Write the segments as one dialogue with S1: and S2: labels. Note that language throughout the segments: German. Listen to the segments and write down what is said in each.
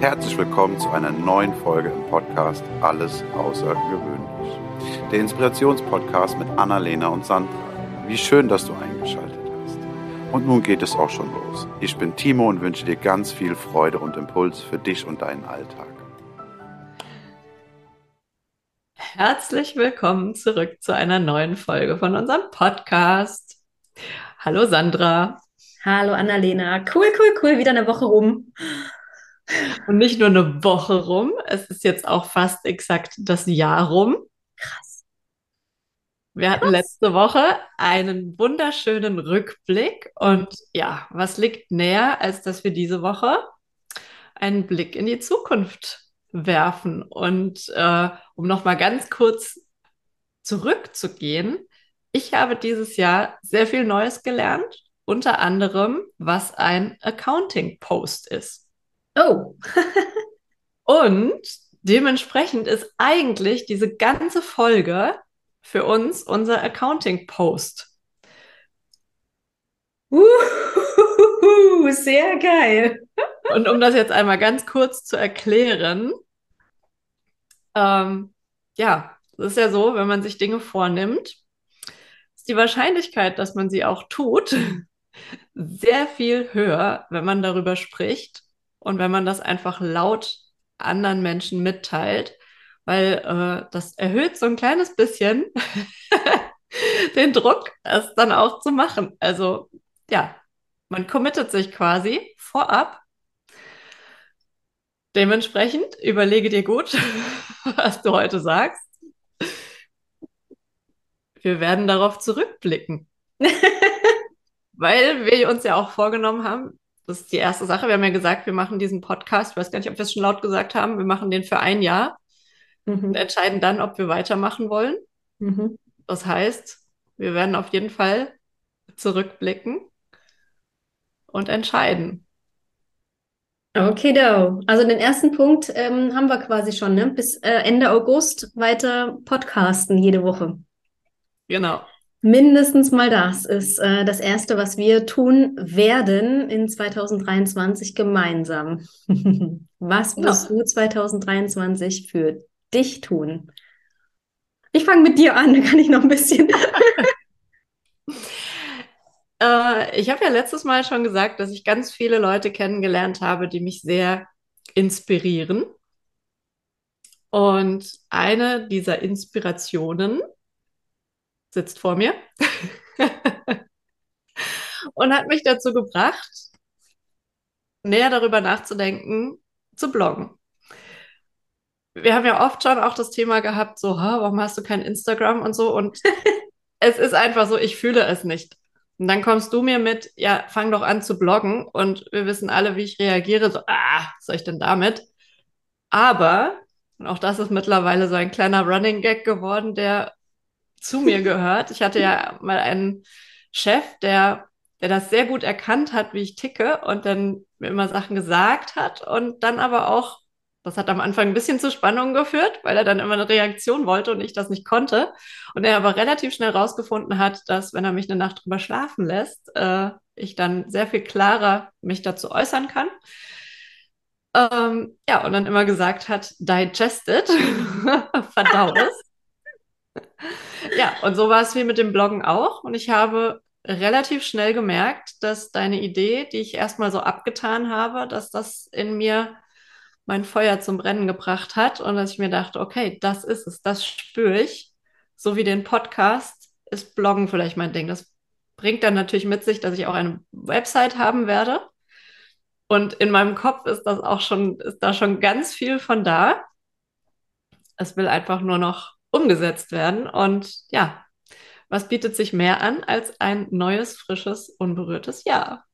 S1: Herzlich willkommen zu einer neuen Folge im Podcast Alles Außergewöhnlich. Der Inspirationspodcast mit Annalena und Sandra. Wie schön, dass du eingeschaltet hast. Und nun geht es auch schon los. Ich bin Timo und wünsche dir ganz viel Freude und Impuls für dich und deinen Alltag.
S2: Herzlich willkommen zurück zu einer neuen Folge von unserem Podcast. Hallo Sandra.
S3: Hallo Annalena. Cool, cool, cool. Wieder eine Woche rum.
S2: Und nicht nur eine Woche rum, es ist jetzt auch fast exakt das Jahr rum.
S3: Krass.
S2: Wir hatten
S3: Krass.
S2: letzte Woche einen wunderschönen Rückblick. Und ja, was liegt näher, als dass wir diese Woche einen Blick in die Zukunft werfen? Und äh, um nochmal ganz kurz zurückzugehen, ich habe dieses Jahr sehr viel Neues gelernt, unter anderem, was ein Accounting-Post ist.
S3: Oh,
S2: Und dementsprechend ist eigentlich diese ganze Folge für uns unser Accounting-Post.
S3: Uhuhuhu, sehr geil.
S2: Und um das jetzt einmal ganz kurz zu erklären, ähm, ja, es ist ja so, wenn man sich Dinge vornimmt, ist die Wahrscheinlichkeit, dass man sie auch tut, sehr viel höher, wenn man darüber spricht und wenn man das einfach laut anderen Menschen mitteilt, weil äh, das erhöht so ein kleines bisschen den Druck, es dann auch zu machen. Also ja, man committet sich quasi vorab. Dementsprechend überlege dir gut, was du heute sagst. Wir werden darauf zurückblicken. Weil wir uns ja auch vorgenommen haben, das ist die erste Sache. Wir haben ja gesagt, wir machen diesen Podcast. Ich weiß gar nicht, ob wir es schon laut gesagt haben. Wir machen den für ein Jahr und
S3: Mhm.
S2: entscheiden dann, ob wir weitermachen wollen.
S3: Mhm.
S2: Das heißt, wir werden auf jeden Fall zurückblicken und entscheiden.
S3: Okay, do. Also den ersten Punkt ähm, haben wir quasi schon, ne? Bis äh, Ende August weiter podcasten jede Woche.
S2: Genau.
S3: Mindestens mal das ist äh, das Erste, was wir tun werden in 2023 gemeinsam. Was wirst du 2023 für dich tun? Ich fange mit dir an, dann kann ich noch ein bisschen.
S2: Äh, ich habe ja letztes Mal schon gesagt, dass ich ganz viele Leute kennengelernt habe, die mich sehr inspirieren. Und eine dieser Inspirationen sitzt vor mir und hat mich dazu gebracht, näher darüber nachzudenken, zu bloggen. Wir haben ja oft schon auch das Thema gehabt, so, "Ha, warum hast du kein Instagram und so. Und es ist einfach so, ich fühle es nicht. Und dann kommst du mir mit, ja, fang doch an zu bloggen. Und wir wissen alle, wie ich reagiere. So, ah, was soll ich denn damit? Aber, und auch das ist mittlerweile so ein kleiner Running Gag geworden, der zu mir gehört. Ich hatte ja mal einen Chef, der, der das sehr gut erkannt hat, wie ich ticke und dann mir immer Sachen gesagt hat und dann aber auch, das hat am Anfang ein bisschen zu Spannungen geführt, weil er dann immer eine Reaktion wollte und ich das nicht konnte. Und er aber relativ schnell rausgefunden hat, dass wenn er mich eine Nacht drüber schlafen lässt, äh, ich dann sehr viel klarer mich dazu äußern kann. Ähm, ja, und dann immer gesagt hat, digest it, verdau es. Ja, und so war es wie mit dem Bloggen auch. Und ich habe relativ schnell gemerkt, dass deine Idee, die ich erstmal so abgetan habe, dass das in mir mein Feuer zum Brennen gebracht hat und dass ich mir dachte, okay, das ist es, das spüre ich. So wie den Podcast ist Bloggen vielleicht mein Ding. Das bringt dann natürlich mit sich, dass ich auch eine Website haben werde. Und in meinem Kopf ist das auch schon, ist da schon ganz viel von da. Es will einfach nur noch umgesetzt werden. Und ja, was bietet sich mehr an als ein neues, frisches, unberührtes Jahr?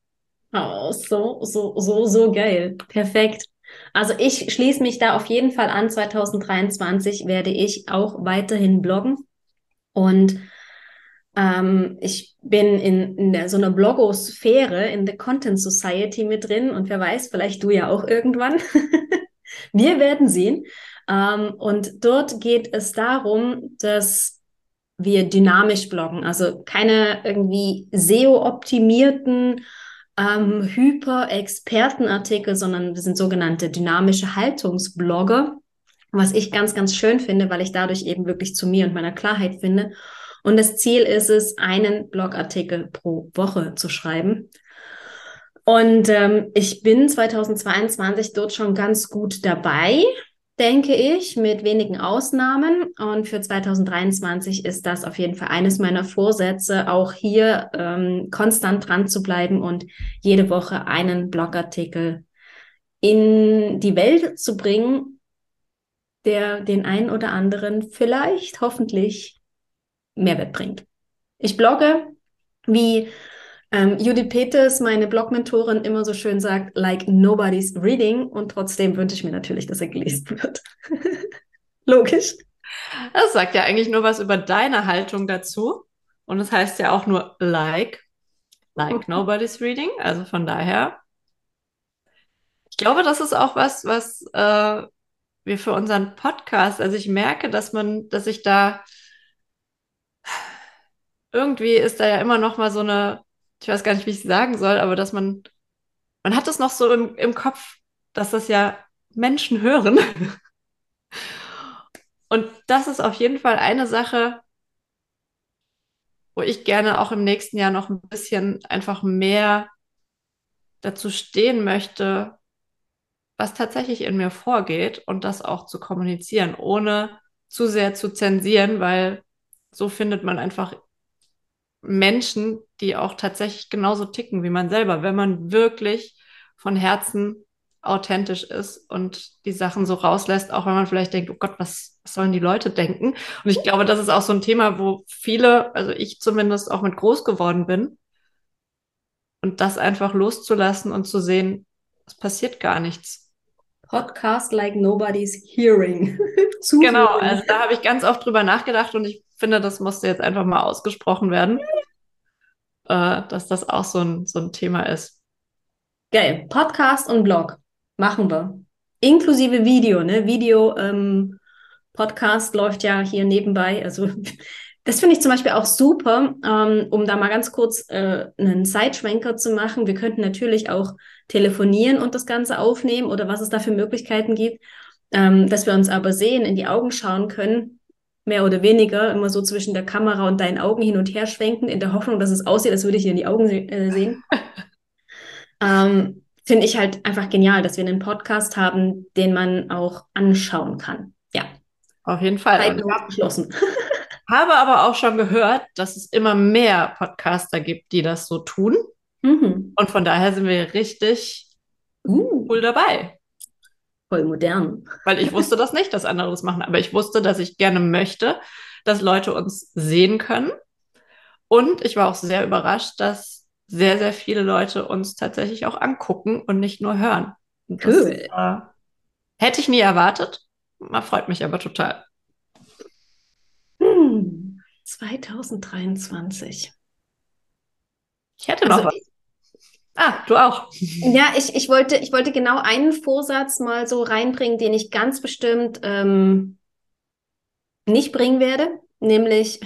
S3: Oh, so, so, so, so geil. Perfekt. Also ich schließe mich da auf jeden Fall an. 2023 werde ich auch weiterhin bloggen. Und ähm, ich bin in, in der, so einer Blogosphäre, in der Content Society mit drin. Und wer weiß, vielleicht du ja auch irgendwann. Wir werden sehen. Ähm, und dort geht es darum, dass wir dynamisch bloggen, also keine irgendwie SEO-optimierten ähm, Hyper-Expertenartikel, sondern wir sind sogenannte dynamische Haltungsblogger, was ich ganz, ganz schön finde, weil ich dadurch eben wirklich zu mir und meiner Klarheit finde. Und das Ziel ist es, einen Blogartikel pro Woche zu schreiben. Und ähm, ich bin 2022 dort schon ganz gut dabei denke ich, mit wenigen Ausnahmen. Und für 2023 ist das auf jeden Fall eines meiner Vorsätze, auch hier ähm, konstant dran zu bleiben und jede Woche einen Blogartikel in die Welt zu bringen, der den einen oder anderen vielleicht, hoffentlich Mehrwert bringt. Ich blogge, wie ähm, Judith Peters, meine Blog-Mentorin, immer so schön sagt, like nobody's reading. Und trotzdem wünsche ich mir natürlich, dass er gelesen wird. Logisch.
S2: Das sagt ja eigentlich nur was über deine Haltung dazu. Und es das heißt ja auch nur like, like nobody's reading. Also von daher, ich glaube, das ist auch was, was äh, wir für unseren Podcast, also ich merke, dass man, dass ich da irgendwie ist da ja immer noch mal so eine ich weiß gar nicht, wie ich es sagen soll, aber dass man, man hat es noch so im, im Kopf, dass das ja Menschen hören. Und das ist auf jeden Fall eine Sache, wo ich gerne auch im nächsten Jahr noch ein bisschen einfach mehr dazu stehen möchte, was tatsächlich in mir vorgeht und das auch zu kommunizieren, ohne zu sehr zu zensieren, weil so findet man einfach Menschen, die auch tatsächlich genauso ticken wie man selber, wenn man wirklich von Herzen authentisch ist und die Sachen so rauslässt, auch wenn man vielleicht denkt, oh Gott, was, was sollen die Leute denken? Und ich glaube, das ist auch so ein Thema, wo viele, also ich zumindest auch mit groß geworden bin. Und das einfach loszulassen und zu sehen, es passiert gar nichts.
S3: Podcast like nobody's hearing.
S2: genau, also da habe ich ganz oft drüber nachgedacht und ich finde, das musste jetzt einfach mal ausgesprochen werden, äh, dass das auch so ein, so ein Thema ist.
S3: Geil. Podcast und Blog machen wir. Inklusive Video, ne? Video, ähm, Podcast läuft ja hier nebenbei. Also das finde ich zum Beispiel auch super, ähm, um da mal ganz kurz äh, einen Sideschwenker zu machen. Wir könnten natürlich auch telefonieren und das Ganze aufnehmen oder was es da für Möglichkeiten gibt, ähm, dass wir uns aber sehen, in die Augen schauen können mehr oder weniger immer so zwischen der Kamera und deinen Augen hin und her schwenken, in der Hoffnung, dass es aussieht, als würde ich dir in die Augen se äh, sehen. ähm, Finde ich halt einfach genial, dass wir einen Podcast haben, den man auch anschauen kann. Ja.
S2: Auf jeden Fall.
S3: Geschlossen.
S2: habe aber auch schon gehört, dass es immer mehr Podcaster gibt, die das so tun. Mhm. Und von daher sind wir richtig uh. cool dabei.
S3: Voll modern.
S2: Weil ich wusste das nicht, dass andere das machen, aber ich wusste, dass ich gerne möchte, dass Leute uns sehen können. Und ich war auch sehr überrascht, dass sehr, sehr viele Leute uns tatsächlich auch angucken und nicht nur hören. Und cool. Das, äh, hätte ich nie erwartet. Man freut mich aber total.
S3: Hm, 2023.
S2: Ich hätte noch also, was. Ah, du auch.
S3: Ja, ich, ich, wollte, ich wollte genau einen Vorsatz mal so reinbringen, den ich ganz bestimmt ähm, nicht bringen werde, nämlich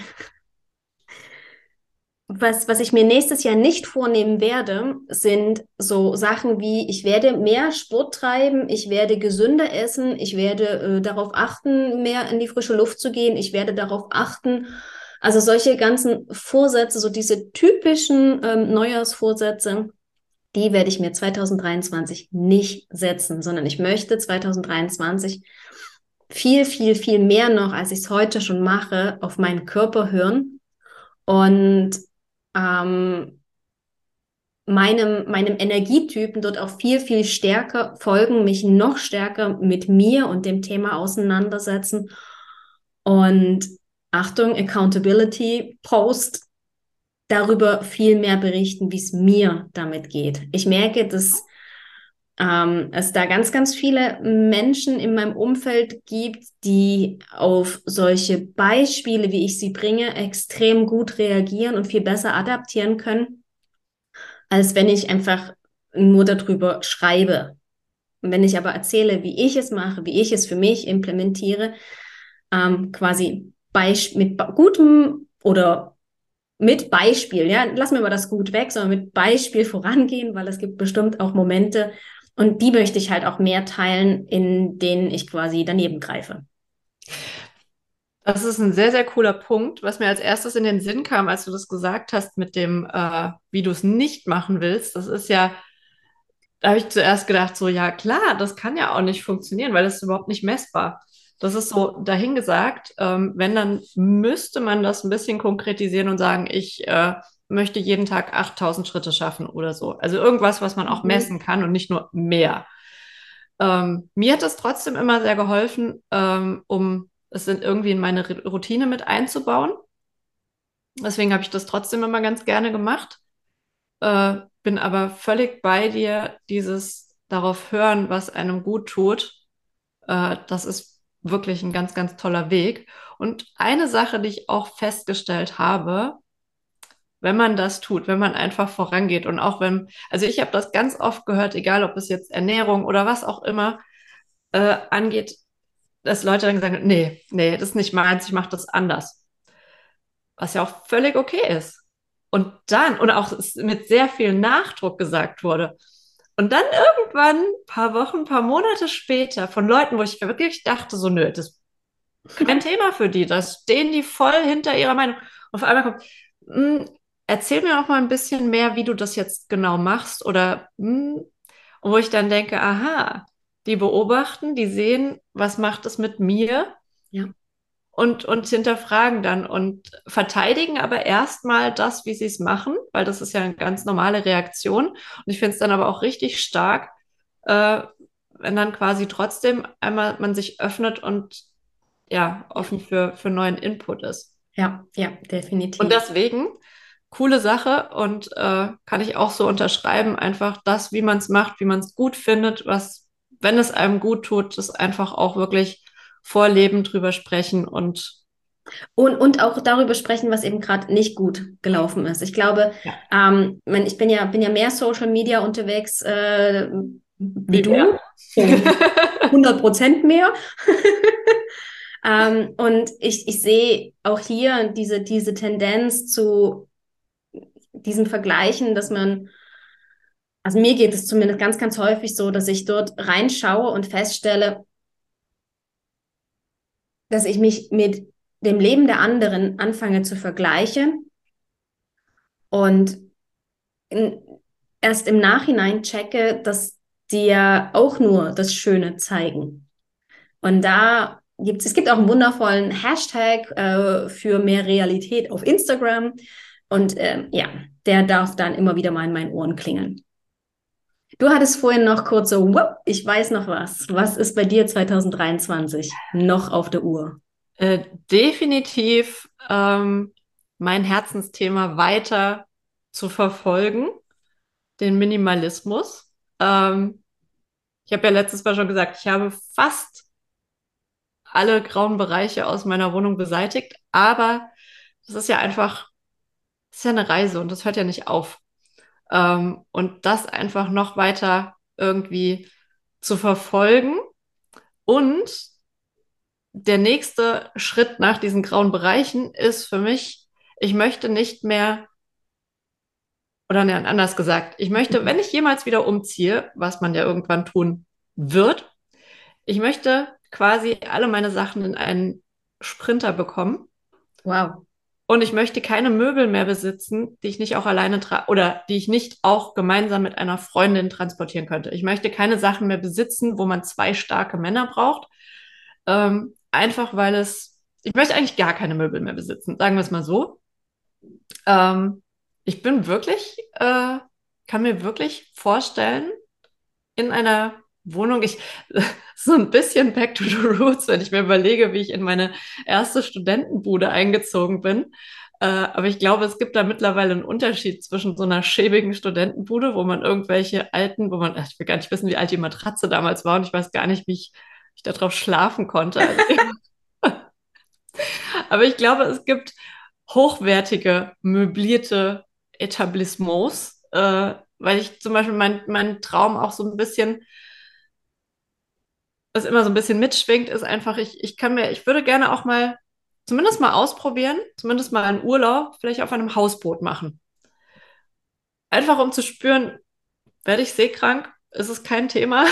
S3: was, was ich mir nächstes Jahr nicht vornehmen werde, sind so Sachen wie, ich werde mehr Sport treiben, ich werde gesünder essen, ich werde äh, darauf achten, mehr in die frische Luft zu gehen, ich werde darauf achten, also solche ganzen Vorsätze, so diese typischen ähm, Neujahrsvorsätze, die werde ich mir 2023 nicht setzen, sondern ich möchte 2023 viel, viel, viel mehr noch, als ich es heute schon mache, auf meinen Körper hören und ähm, meinem, meinem Energietypen dort auch viel, viel stärker folgen, mich noch stärker mit mir und dem Thema auseinandersetzen. Und Achtung, Accountability Post darüber viel mehr berichten, wie es mir damit geht. Ich merke, dass ähm, es da ganz, ganz viele Menschen in meinem Umfeld gibt, die auf solche Beispiele, wie ich sie bringe, extrem gut reagieren und viel besser adaptieren können, als wenn ich einfach nur darüber schreibe. Und wenn ich aber erzähle, wie ich es mache, wie ich es für mich implementiere, ähm, quasi mit gutem oder mit Beispiel, ja, lassen wir mal das gut weg, sondern mit Beispiel vorangehen, weil es gibt bestimmt auch Momente und die möchte ich halt auch mehr teilen, in denen ich quasi daneben greife.
S2: Das ist ein sehr, sehr cooler Punkt, was mir als erstes in den Sinn kam, als du das gesagt hast mit dem, äh, wie du es nicht machen willst. Das ist ja, da habe ich zuerst gedacht, so, ja klar, das kann ja auch nicht funktionieren, weil das ist überhaupt nicht messbar. Das ist so dahingesagt. Ähm, wenn, dann müsste man das ein bisschen konkretisieren und sagen, ich äh, möchte jeden Tag 8000 Schritte schaffen oder so. Also irgendwas, was man auch mhm. messen kann und nicht nur mehr. Ähm, mir hat das trotzdem immer sehr geholfen, ähm, um es irgendwie in meine Routine mit einzubauen. Deswegen habe ich das trotzdem immer ganz gerne gemacht. Äh, bin aber völlig bei dir, dieses darauf hören, was einem gut tut. Äh, das ist wirklich ein ganz, ganz toller Weg. Und eine Sache, die ich auch festgestellt habe, wenn man das tut, wenn man einfach vorangeht und auch wenn, also ich habe das ganz oft gehört, egal ob es jetzt Ernährung oder was auch immer äh, angeht, dass Leute dann sagen, nee, nee, das ist nicht meins, ich mache das anders. Was ja auch völlig okay ist. Und dann, und auch mit sehr viel Nachdruck gesagt wurde. Und dann irgendwann, paar Wochen, paar Monate später, von Leuten, wo ich wirklich dachte, so, nö, das ist kein Thema für die, da stehen die voll hinter ihrer Meinung. Und auf einmal kommt, hm, erzähl mir auch mal ein bisschen mehr, wie du das jetzt genau machst oder, hm, und wo ich dann denke, aha, die beobachten, die sehen, was macht es mit mir?
S3: Ja.
S2: Und, und hinterfragen dann und verteidigen aber erstmal das, wie sie es machen, weil das ist ja eine ganz normale Reaktion. Und ich finde es dann aber auch richtig stark, äh, wenn dann quasi trotzdem einmal man sich öffnet und ja, offen für, für neuen Input ist.
S3: Ja, ja, definitiv.
S2: Und deswegen, coole Sache und äh, kann ich auch so unterschreiben, einfach das, wie man es macht, wie man es gut findet, was wenn es einem gut tut, das einfach auch wirklich vorleben, drüber sprechen und
S3: und, und auch darüber sprechen, was eben gerade nicht gut gelaufen ist. Ich glaube, ja. ähm, ich bin ja, bin ja mehr Social Media unterwegs äh, wie, du. 100 Prozent mehr. ähm, und ich, ich sehe auch hier diese, diese Tendenz zu diesen Vergleichen, dass man also mir geht es zumindest ganz, ganz häufig so, dass ich dort reinschaue und feststelle, dass ich mich mit dem Leben der anderen anfange zu vergleichen und in, erst im Nachhinein checke, dass die ja auch nur das Schöne zeigen. Und da gibt es, es gibt auch einen wundervollen Hashtag äh, für mehr Realität auf Instagram. Und äh, ja, der darf dann immer wieder mal in meinen Ohren klingeln. Du hattest vorhin noch kurz so, ich weiß noch was. Was ist bei dir 2023 noch auf der Uhr?
S2: Äh, definitiv ähm, mein Herzensthema weiter zu verfolgen, den Minimalismus. Ähm, ich habe ja letztes Mal schon gesagt, ich habe fast alle grauen Bereiche aus meiner Wohnung beseitigt, aber das ist ja einfach, das ist ja eine Reise und das hört ja nicht auf. Ähm, und das einfach noch weiter irgendwie zu verfolgen. Und der nächste Schritt nach diesen grauen Bereichen ist für mich, ich möchte nicht mehr, oder ne, anders gesagt, ich möchte, wenn ich jemals wieder umziehe, was man ja irgendwann tun wird, ich möchte quasi alle meine Sachen in einen Sprinter bekommen.
S3: Wow.
S2: Und ich möchte keine Möbel mehr besitzen, die ich nicht auch alleine tra oder die ich nicht auch gemeinsam mit einer Freundin transportieren könnte. Ich möchte keine Sachen mehr besitzen, wo man zwei starke Männer braucht. Ähm, einfach weil es, ich möchte eigentlich gar keine Möbel mehr besitzen, sagen wir es mal so. Ähm, ich bin wirklich, äh, kann mir wirklich vorstellen, in einer Wohnung, ich, so ein bisschen back to the roots, wenn ich mir überlege, wie ich in meine erste Studentenbude eingezogen bin. Äh, aber ich glaube, es gibt da mittlerweile einen Unterschied zwischen so einer schäbigen Studentenbude, wo man irgendwelche alten, wo man, ich will gar nicht wissen, wie alt die Matratze damals war und ich weiß gar nicht, wie ich, ich da drauf schlafen konnte. aber ich glaube, es gibt hochwertige, möblierte Etablissements, äh, weil ich zum Beispiel mein, mein Traum auch so ein bisschen was immer so ein bisschen mitschwingt, ist einfach, ich, ich kann mir, ich würde gerne auch mal zumindest mal ausprobieren, zumindest mal einen Urlaub, vielleicht auf einem Hausboot machen. Einfach um zu spüren, werde ich seekrank? Ist es kein Thema?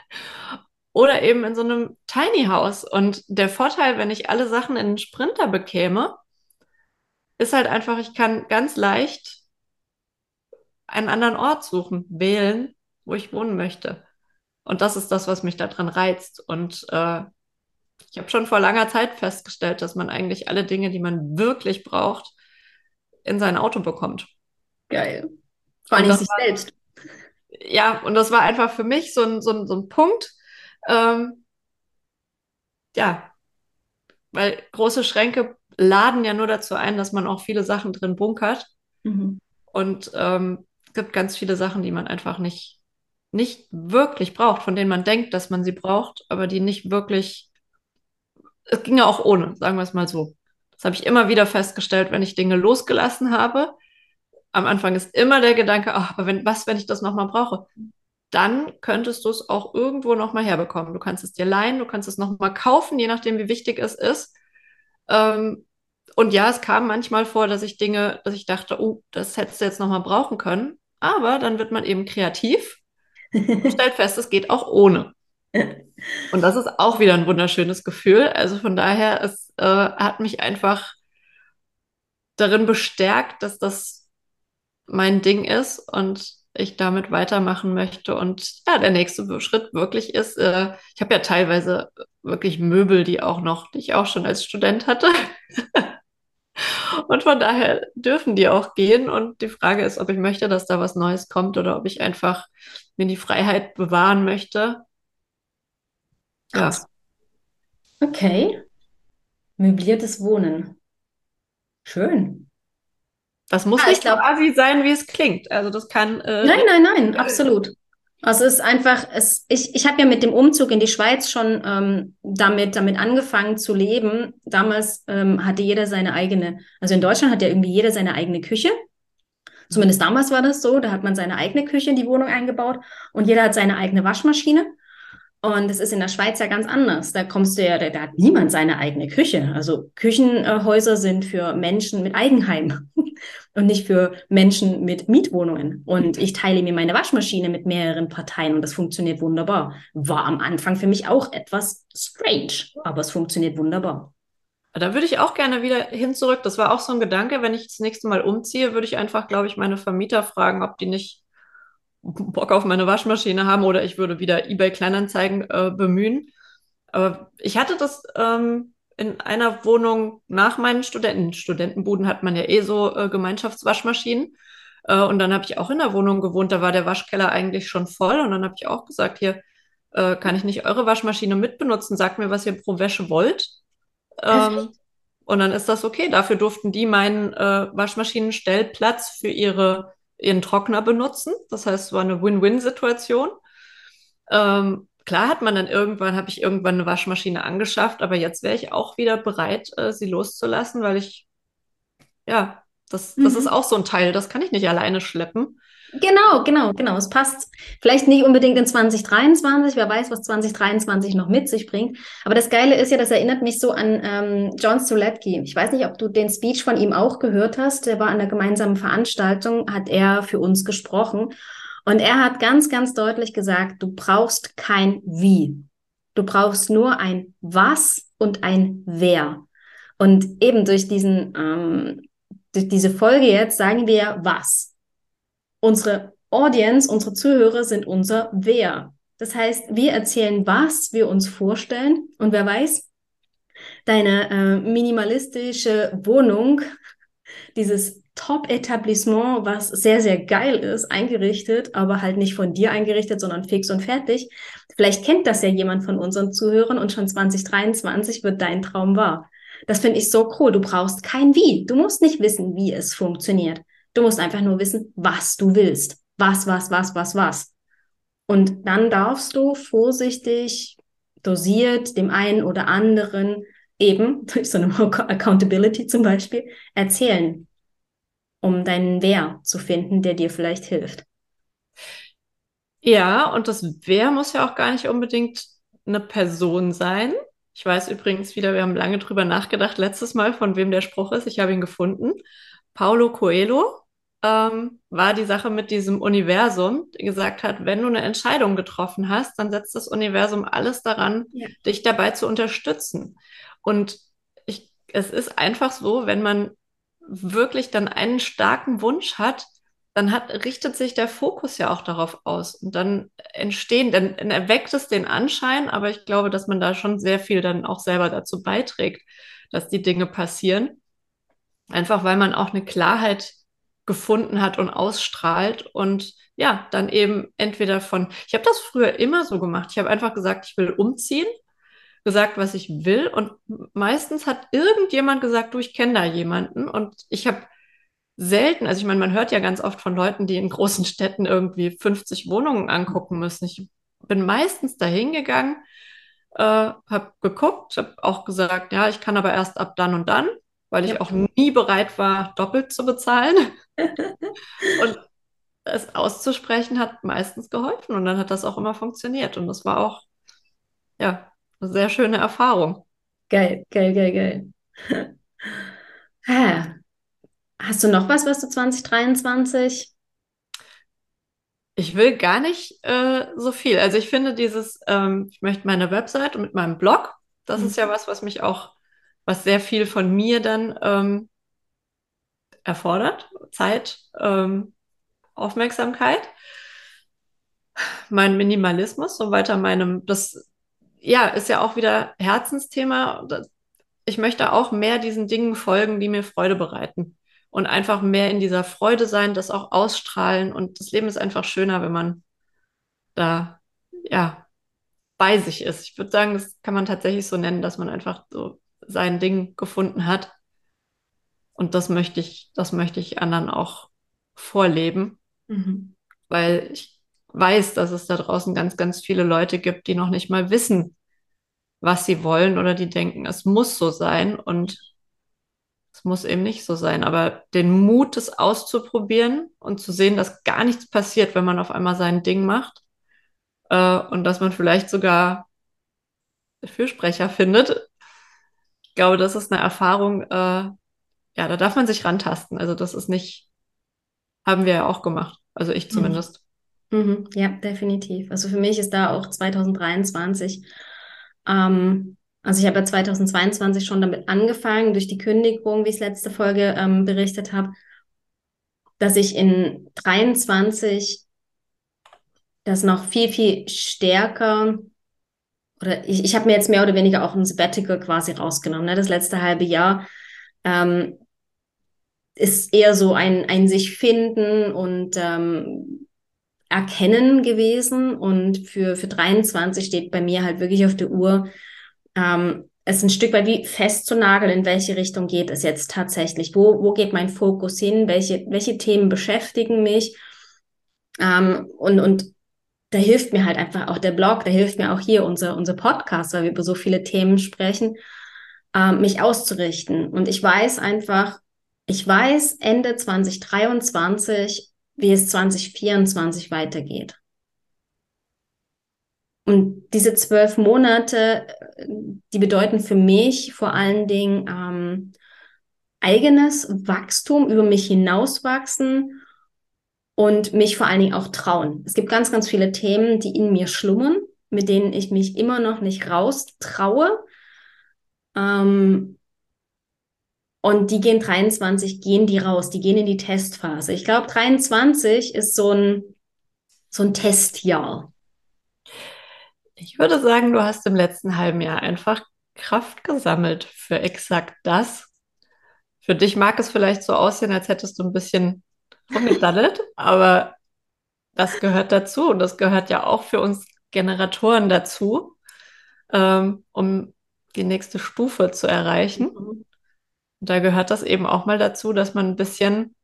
S2: Oder eben in so einem Tiny House. Und der Vorteil, wenn ich alle Sachen in einen Sprinter bekäme, ist halt einfach, ich kann ganz leicht einen anderen Ort suchen, wählen, wo ich wohnen möchte. Und das ist das, was mich daran reizt. Und äh, ich habe schon vor langer Zeit festgestellt, dass man eigentlich alle Dinge, die man wirklich braucht, in sein Auto bekommt.
S3: Geil. Vor allem sich war, selbst.
S2: Ja, und das war einfach für mich so ein, so ein, so ein Punkt. Ähm, ja, weil große Schränke laden ja nur dazu ein, dass man auch viele Sachen drin bunkert. Mhm. Und ähm, es gibt ganz viele Sachen, die man einfach nicht, nicht wirklich braucht, von denen man denkt, dass man sie braucht, aber die nicht wirklich. Es ging ja auch ohne, sagen wir es mal so. Das habe ich immer wieder festgestellt, wenn ich Dinge losgelassen habe. Am Anfang ist immer der Gedanke, ach, aber wenn, was, wenn ich das nochmal brauche? Dann könntest du es auch irgendwo nochmal herbekommen. Du kannst es dir leihen, du kannst es nochmal kaufen, je nachdem, wie wichtig es ist. Ähm, und ja, es kam manchmal vor, dass ich Dinge, dass ich dachte, oh, das hättest du jetzt nochmal brauchen können. Aber dann wird man eben kreativ und stellt fest, es geht auch ohne. Und das ist auch wieder ein wunderschönes Gefühl. Also von daher, es äh, hat mich einfach darin bestärkt, dass das mein Ding ist und ich damit weitermachen möchte. Und ja, der nächste Schritt wirklich ist, äh, ich habe ja teilweise wirklich Möbel, die auch noch, die ich auch schon als Student hatte. Und von daher dürfen die auch gehen. Und die Frage ist, ob ich möchte, dass da was Neues kommt oder ob ich einfach mir die Freiheit bewahren möchte.
S3: Ja. Okay. Möbliertes Wohnen. Schön.
S2: Das muss ja, nicht glaub, quasi sein, wie es klingt. Also das kann.
S3: Äh, nein, nein, nein, absolut. Also es ist einfach, es, ich, ich habe ja mit dem Umzug in die Schweiz schon ähm, damit, damit angefangen zu leben. Damals ähm, hatte jeder seine eigene, also in Deutschland hat ja irgendwie jeder seine eigene Küche. Zumindest damals war das so, da hat man seine eigene Küche in die Wohnung eingebaut und jeder hat seine eigene Waschmaschine. Und das ist in der Schweiz ja ganz anders. Da kommst du ja, da, da hat niemand seine eigene Küche. Also Küchenhäuser sind für Menschen mit Eigenheim und nicht für Menschen mit Mietwohnungen. Und ich teile mir meine Waschmaschine mit mehreren Parteien und das funktioniert wunderbar. War am Anfang für mich auch etwas strange, aber es funktioniert wunderbar.
S2: Da würde ich auch gerne wieder hin zurück. Das war auch so ein Gedanke, wenn ich das nächste Mal umziehe, würde ich einfach, glaube ich, meine Vermieter fragen, ob die nicht Bock auf meine Waschmaschine haben oder ich würde wieder eBay Kleinanzeigen äh, bemühen. Aber ich hatte das ähm, in einer Wohnung nach meinen Studenten. Studentenbuden hat man ja eh so äh, Gemeinschaftswaschmaschinen. Äh, und dann habe ich auch in der Wohnung gewohnt, da war der Waschkeller eigentlich schon voll. Und dann habe ich auch gesagt, hier äh, kann ich nicht eure Waschmaschine mitbenutzen. Sagt mir, was ihr pro Wäsche wollt. Ähm, und dann ist das okay. Dafür durften die meinen äh, Waschmaschinenstellplatz für ihre ihren Trockner benutzen. Das heißt, es war eine Win-Win-Situation. Ähm, klar hat man dann irgendwann, habe ich irgendwann eine Waschmaschine angeschafft, aber jetzt wäre ich auch wieder bereit, äh, sie loszulassen, weil ich, ja, das, das mhm. ist auch so ein Teil, das kann ich nicht alleine schleppen.
S3: Genau, genau, genau. Es passt vielleicht nicht unbedingt in 2023. Wer weiß, was 2023 noch mit sich bringt. Aber das Geile ist ja, das erinnert mich so an ähm, John Stuletki. Ich weiß nicht, ob du den Speech von ihm auch gehört hast. Der war an der gemeinsamen Veranstaltung, hat er für uns gesprochen. Und er hat ganz, ganz deutlich gesagt, du brauchst kein Wie. Du brauchst nur ein Was und ein Wer. Und eben durch diesen, ähm, durch diese Folge jetzt sagen wir was unsere Audience, unsere Zuhörer sind unser Wer. Das heißt, wir erzählen, was wir uns vorstellen und wer weiß, deine äh, minimalistische Wohnung, dieses Top-Etablissement, was sehr, sehr geil ist, eingerichtet, aber halt nicht von dir eingerichtet, sondern fix und fertig. Vielleicht kennt das ja jemand von unseren Zuhörern und schon 2023 wird dein Traum wahr. Das finde ich so cool. Du brauchst kein Wie. Du musst nicht wissen, wie es funktioniert. Du musst einfach nur wissen, was du willst. Was, was, was, was, was. Und dann darfst du vorsichtig, dosiert dem einen oder anderen eben durch so eine Accountability zum Beispiel erzählen, um deinen Wer zu finden, der dir vielleicht hilft.
S2: Ja, und das Wer muss ja auch gar nicht unbedingt eine Person sein. Ich weiß übrigens wieder, wir haben lange drüber nachgedacht, letztes Mal, von wem der Spruch ist. Ich habe ihn gefunden. Paulo Coelho ähm, war die Sache mit diesem Universum, die gesagt hat, wenn du eine Entscheidung getroffen hast, dann setzt das Universum alles daran, ja. dich dabei zu unterstützen. Und ich, es ist einfach so, wenn man wirklich dann einen starken Wunsch hat, dann hat, richtet sich der Fokus ja auch darauf aus. Und dann entstehen, dann erweckt es den Anschein, aber ich glaube, dass man da schon sehr viel dann auch selber dazu beiträgt, dass die Dinge passieren. Einfach weil man auch eine Klarheit gefunden hat und ausstrahlt und ja, dann eben entweder von, ich habe das früher immer so gemacht. Ich habe einfach gesagt, ich will umziehen, gesagt, was ich will und meistens hat irgendjemand gesagt, du, ich kenne da jemanden und ich habe selten, also ich meine, man hört ja ganz oft von Leuten, die in großen Städten irgendwie 50 Wohnungen angucken müssen. Ich bin meistens dahin gegangen, äh, habe geguckt, habe auch gesagt, ja, ich kann aber erst ab dann und dann weil ich ja. auch nie bereit war, doppelt zu bezahlen. und es auszusprechen hat meistens geholfen und dann hat das auch immer funktioniert. Und das war auch, ja, eine sehr schöne Erfahrung.
S3: Geil, geil, geil, geil. Hast du noch was, was du 2023?
S2: Ich will gar nicht äh, so viel. Also ich finde dieses, ähm, ich möchte meine Website und mit meinem Blog, das mhm. ist ja was, was mich auch was sehr viel von mir dann ähm, erfordert. Zeit, ähm, Aufmerksamkeit. Mein Minimalismus, so weiter meinem, das ja, ist ja auch wieder Herzensthema. Ich möchte auch mehr diesen Dingen folgen, die mir Freude bereiten. Und einfach mehr in dieser Freude sein, das auch ausstrahlen. Und das Leben ist einfach schöner, wenn man da, ja, bei sich ist. Ich würde sagen, das kann man tatsächlich so nennen, dass man einfach so sein Ding gefunden hat. Und das möchte ich, das möchte ich anderen auch vorleben, mhm. weil ich weiß, dass es da draußen ganz, ganz viele Leute gibt, die noch nicht mal wissen, was sie wollen oder die denken, es muss so sein und es muss eben nicht so sein. Aber den Mut, es auszuprobieren und zu sehen, dass gar nichts passiert, wenn man auf einmal sein Ding macht äh, und dass man vielleicht sogar Fürsprecher findet, ich glaube, das ist eine Erfahrung, äh, ja, da darf man sich rantasten. Also das ist nicht, haben wir ja auch gemacht. Also ich mhm. zumindest.
S3: Mhm. Ja, definitiv. Also für mich ist da auch 2023, ähm, also ich habe ja 2022 schon damit angefangen, durch die Kündigung, wie ich es letzte Folge ähm, berichtet habe, dass ich in 23 das noch viel, viel stärker oder ich, ich habe mir jetzt mehr oder weniger auch ein Sabbatical quasi rausgenommen. Ne? Das letzte halbe Jahr ähm, ist eher so ein, ein sich finden und ähm, erkennen gewesen. Und für, für 23 steht bei mir halt wirklich auf der Uhr, ähm, es ein Stück weit wie festzunageln, in welche Richtung geht es jetzt tatsächlich? Wo, wo geht mein Fokus hin? Welche, welche Themen beschäftigen mich? Ähm, und, und da hilft mir halt einfach auch der Blog, da hilft mir auch hier unser, unser Podcast, weil wir über so viele Themen sprechen, äh, mich auszurichten. Und ich weiß einfach, ich weiß Ende 2023, wie es 2024 weitergeht. Und diese zwölf Monate, die bedeuten für mich vor allen Dingen ähm, eigenes Wachstum, über mich hinauswachsen und mich vor allen Dingen auch trauen. Es gibt ganz, ganz viele Themen, die in mir schlummern, mit denen ich mich immer noch nicht raus traue. Ähm, und die gehen 23, gehen die raus, die gehen in die Testphase. Ich glaube, 23 ist so ein, so ein Testjahr.
S2: Ich würde sagen, du hast im letzten halben Jahr einfach Kraft gesammelt für exakt das. Für dich mag es vielleicht so aussehen, als hättest du ein bisschen rumgedaddelt, aber das gehört dazu und das gehört ja auch für uns Generatoren dazu, ähm, um die nächste Stufe zu erreichen. Und da gehört das eben auch mal dazu, dass man ein bisschen,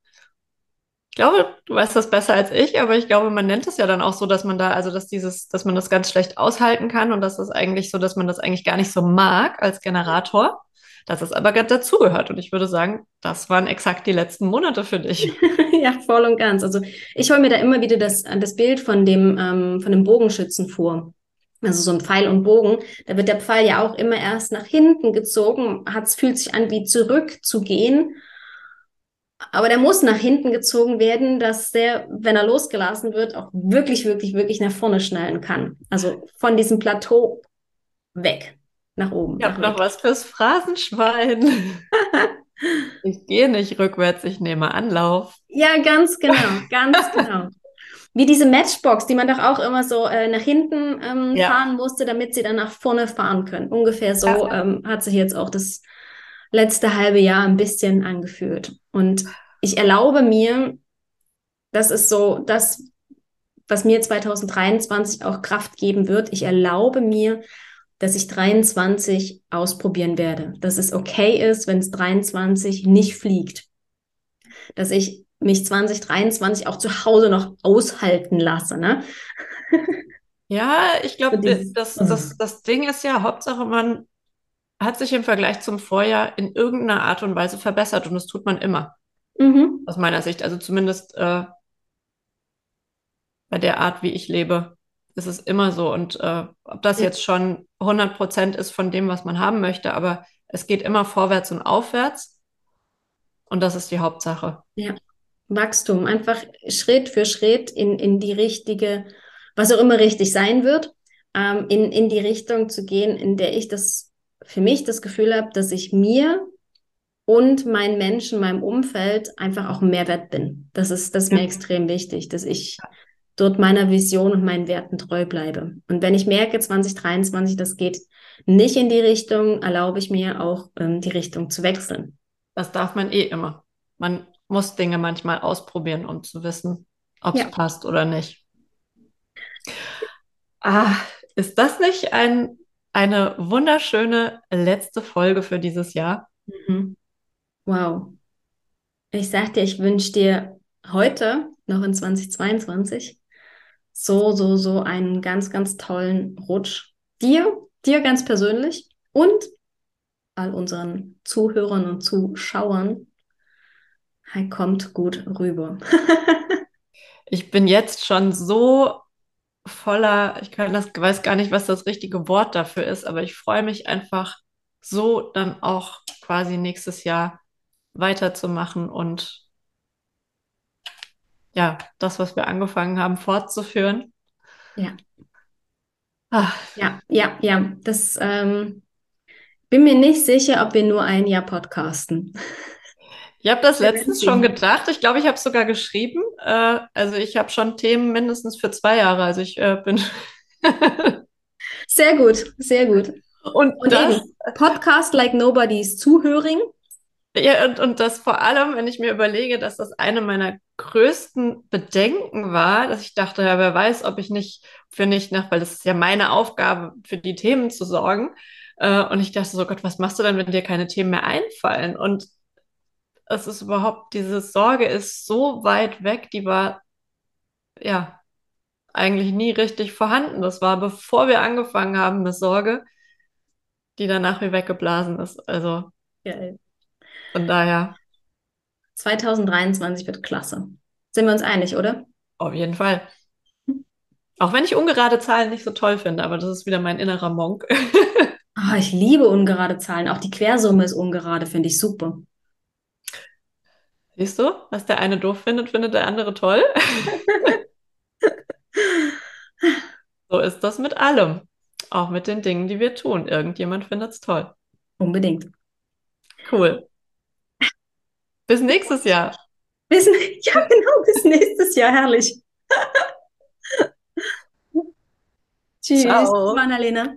S2: ich glaube, du weißt das besser als ich, aber ich glaube, man nennt es ja dann auch so, dass man da, also dass dieses, dass man das ganz schlecht aushalten kann und dass das eigentlich so, dass man das eigentlich gar nicht so mag als Generator dass es aber dazugehört. Und ich würde sagen, das waren exakt die letzten Monate für dich.
S3: ja, voll und ganz. Also ich hole mir da immer wieder das, das Bild von dem, ähm, von dem Bogenschützen vor. Also so ein Pfeil und Bogen, da wird der Pfeil ja auch immer erst nach hinten gezogen, hat, fühlt sich an wie zurückzugehen. Aber der muss nach hinten gezogen werden, dass der, wenn er losgelassen wird, auch wirklich, wirklich, wirklich nach vorne schnallen kann. Also von diesem Plateau weg, nach oben.
S2: Ich habe noch was fürs Phrasenschwein. ich gehe nicht rückwärts, ich nehme Anlauf.
S3: Ja, ganz genau, ganz genau. Wie diese Matchbox, die man doch auch immer so äh, nach hinten ähm, ja. fahren musste, damit sie dann nach vorne fahren können. Ungefähr so ja. ähm, hat sich jetzt auch das letzte halbe Jahr ein bisschen angefühlt. Und ich erlaube mir, das ist so das, was mir 2023 auch Kraft geben wird. Ich erlaube mir, dass ich 23 ausprobieren werde. Dass es okay ist, wenn es 23 nicht fliegt. Dass ich mich 2023 auch zu Hause noch aushalten lasse. Ne?
S2: Ja, ich glaube, das, das, das Ding ist ja, Hauptsache man hat sich im Vergleich zum Vorjahr in irgendeiner Art und Weise verbessert und das tut man immer. Mhm. Aus meiner Sicht. Also zumindest äh, bei der Art, wie ich lebe, ist es immer so. Und äh, ob das jetzt schon 100 Prozent ist von dem, was man haben möchte, aber es geht immer vorwärts und aufwärts. Und das ist die Hauptsache.
S3: Ja. Wachstum, einfach Schritt für Schritt in, in die richtige, was auch immer richtig sein wird, ähm, in, in die Richtung zu gehen, in der ich das für mich das Gefühl habe, dass ich mir und meinen Menschen, meinem Umfeld einfach auch Mehrwert bin. Das ist, das ist mir extrem wichtig, dass ich dort meiner Vision und meinen Werten treu bleibe. Und wenn ich merke, 2023, das geht nicht in die Richtung, erlaube ich mir auch, ähm, die Richtung zu wechseln.
S2: Das darf man eh immer. Man muss Dinge manchmal ausprobieren, um zu wissen, ob es ja. passt oder nicht. Ah, ist das nicht ein, eine wunderschöne letzte Folge für dieses Jahr? Mhm.
S3: Wow. Ich sag dir, ich wünsche dir heute, noch in 2022, so, so, so einen ganz, ganz tollen Rutsch. Dir, dir ganz persönlich und all unseren Zuhörern und Zuschauern er kommt gut rüber.
S2: ich bin jetzt schon so voller, ich kann das, weiß gar nicht, was das richtige Wort dafür ist, aber ich freue mich einfach so dann auch quasi nächstes Jahr weiterzumachen und ja, das, was wir angefangen haben, fortzuführen.
S3: Ja. Ach. Ja, ja, ja. Das ähm, bin mir nicht sicher, ob wir nur ein Jahr podcasten.
S2: Ich habe das letztens schon gedacht. Ich glaube, ich habe es sogar geschrieben. Äh, also ich habe schon Themen mindestens für zwei Jahre. Also ich äh, bin.
S3: sehr gut, sehr gut. Und, und das, eben, Podcast like nobody's Zuhöring.
S2: Ja, und, und das vor allem, wenn ich mir überlege, dass das eine meiner größten Bedenken war, dass ich dachte, ja, wer weiß, ob ich nicht für nicht nach, weil das ist ja meine Aufgabe, für die Themen zu sorgen. Äh, und ich dachte so, Gott, was machst du dann, wenn dir keine Themen mehr einfallen? Und es ist überhaupt, diese Sorge ist so weit weg, die war ja eigentlich nie richtig vorhanden. Das war bevor wir angefangen haben mit Sorge, die danach wie weggeblasen ist. Also Geil. von daher.
S3: 2023 wird klasse. Sind wir uns einig, oder?
S2: Auf jeden Fall. Auch wenn ich ungerade Zahlen nicht so toll finde, aber das ist wieder mein innerer Monk.
S3: oh, ich liebe ungerade Zahlen. Auch die Quersumme ist ungerade, finde ich super.
S2: Siehst du, was der eine doof findet, findet der andere toll. so ist das mit allem. Auch mit den Dingen, die wir tun. Irgendjemand findet es toll.
S3: Unbedingt.
S2: Cool. Bis nächstes Jahr.
S3: Bis, ja, genau, bis nächstes Jahr. Herrlich. Tschüss, Ciao. Annalena.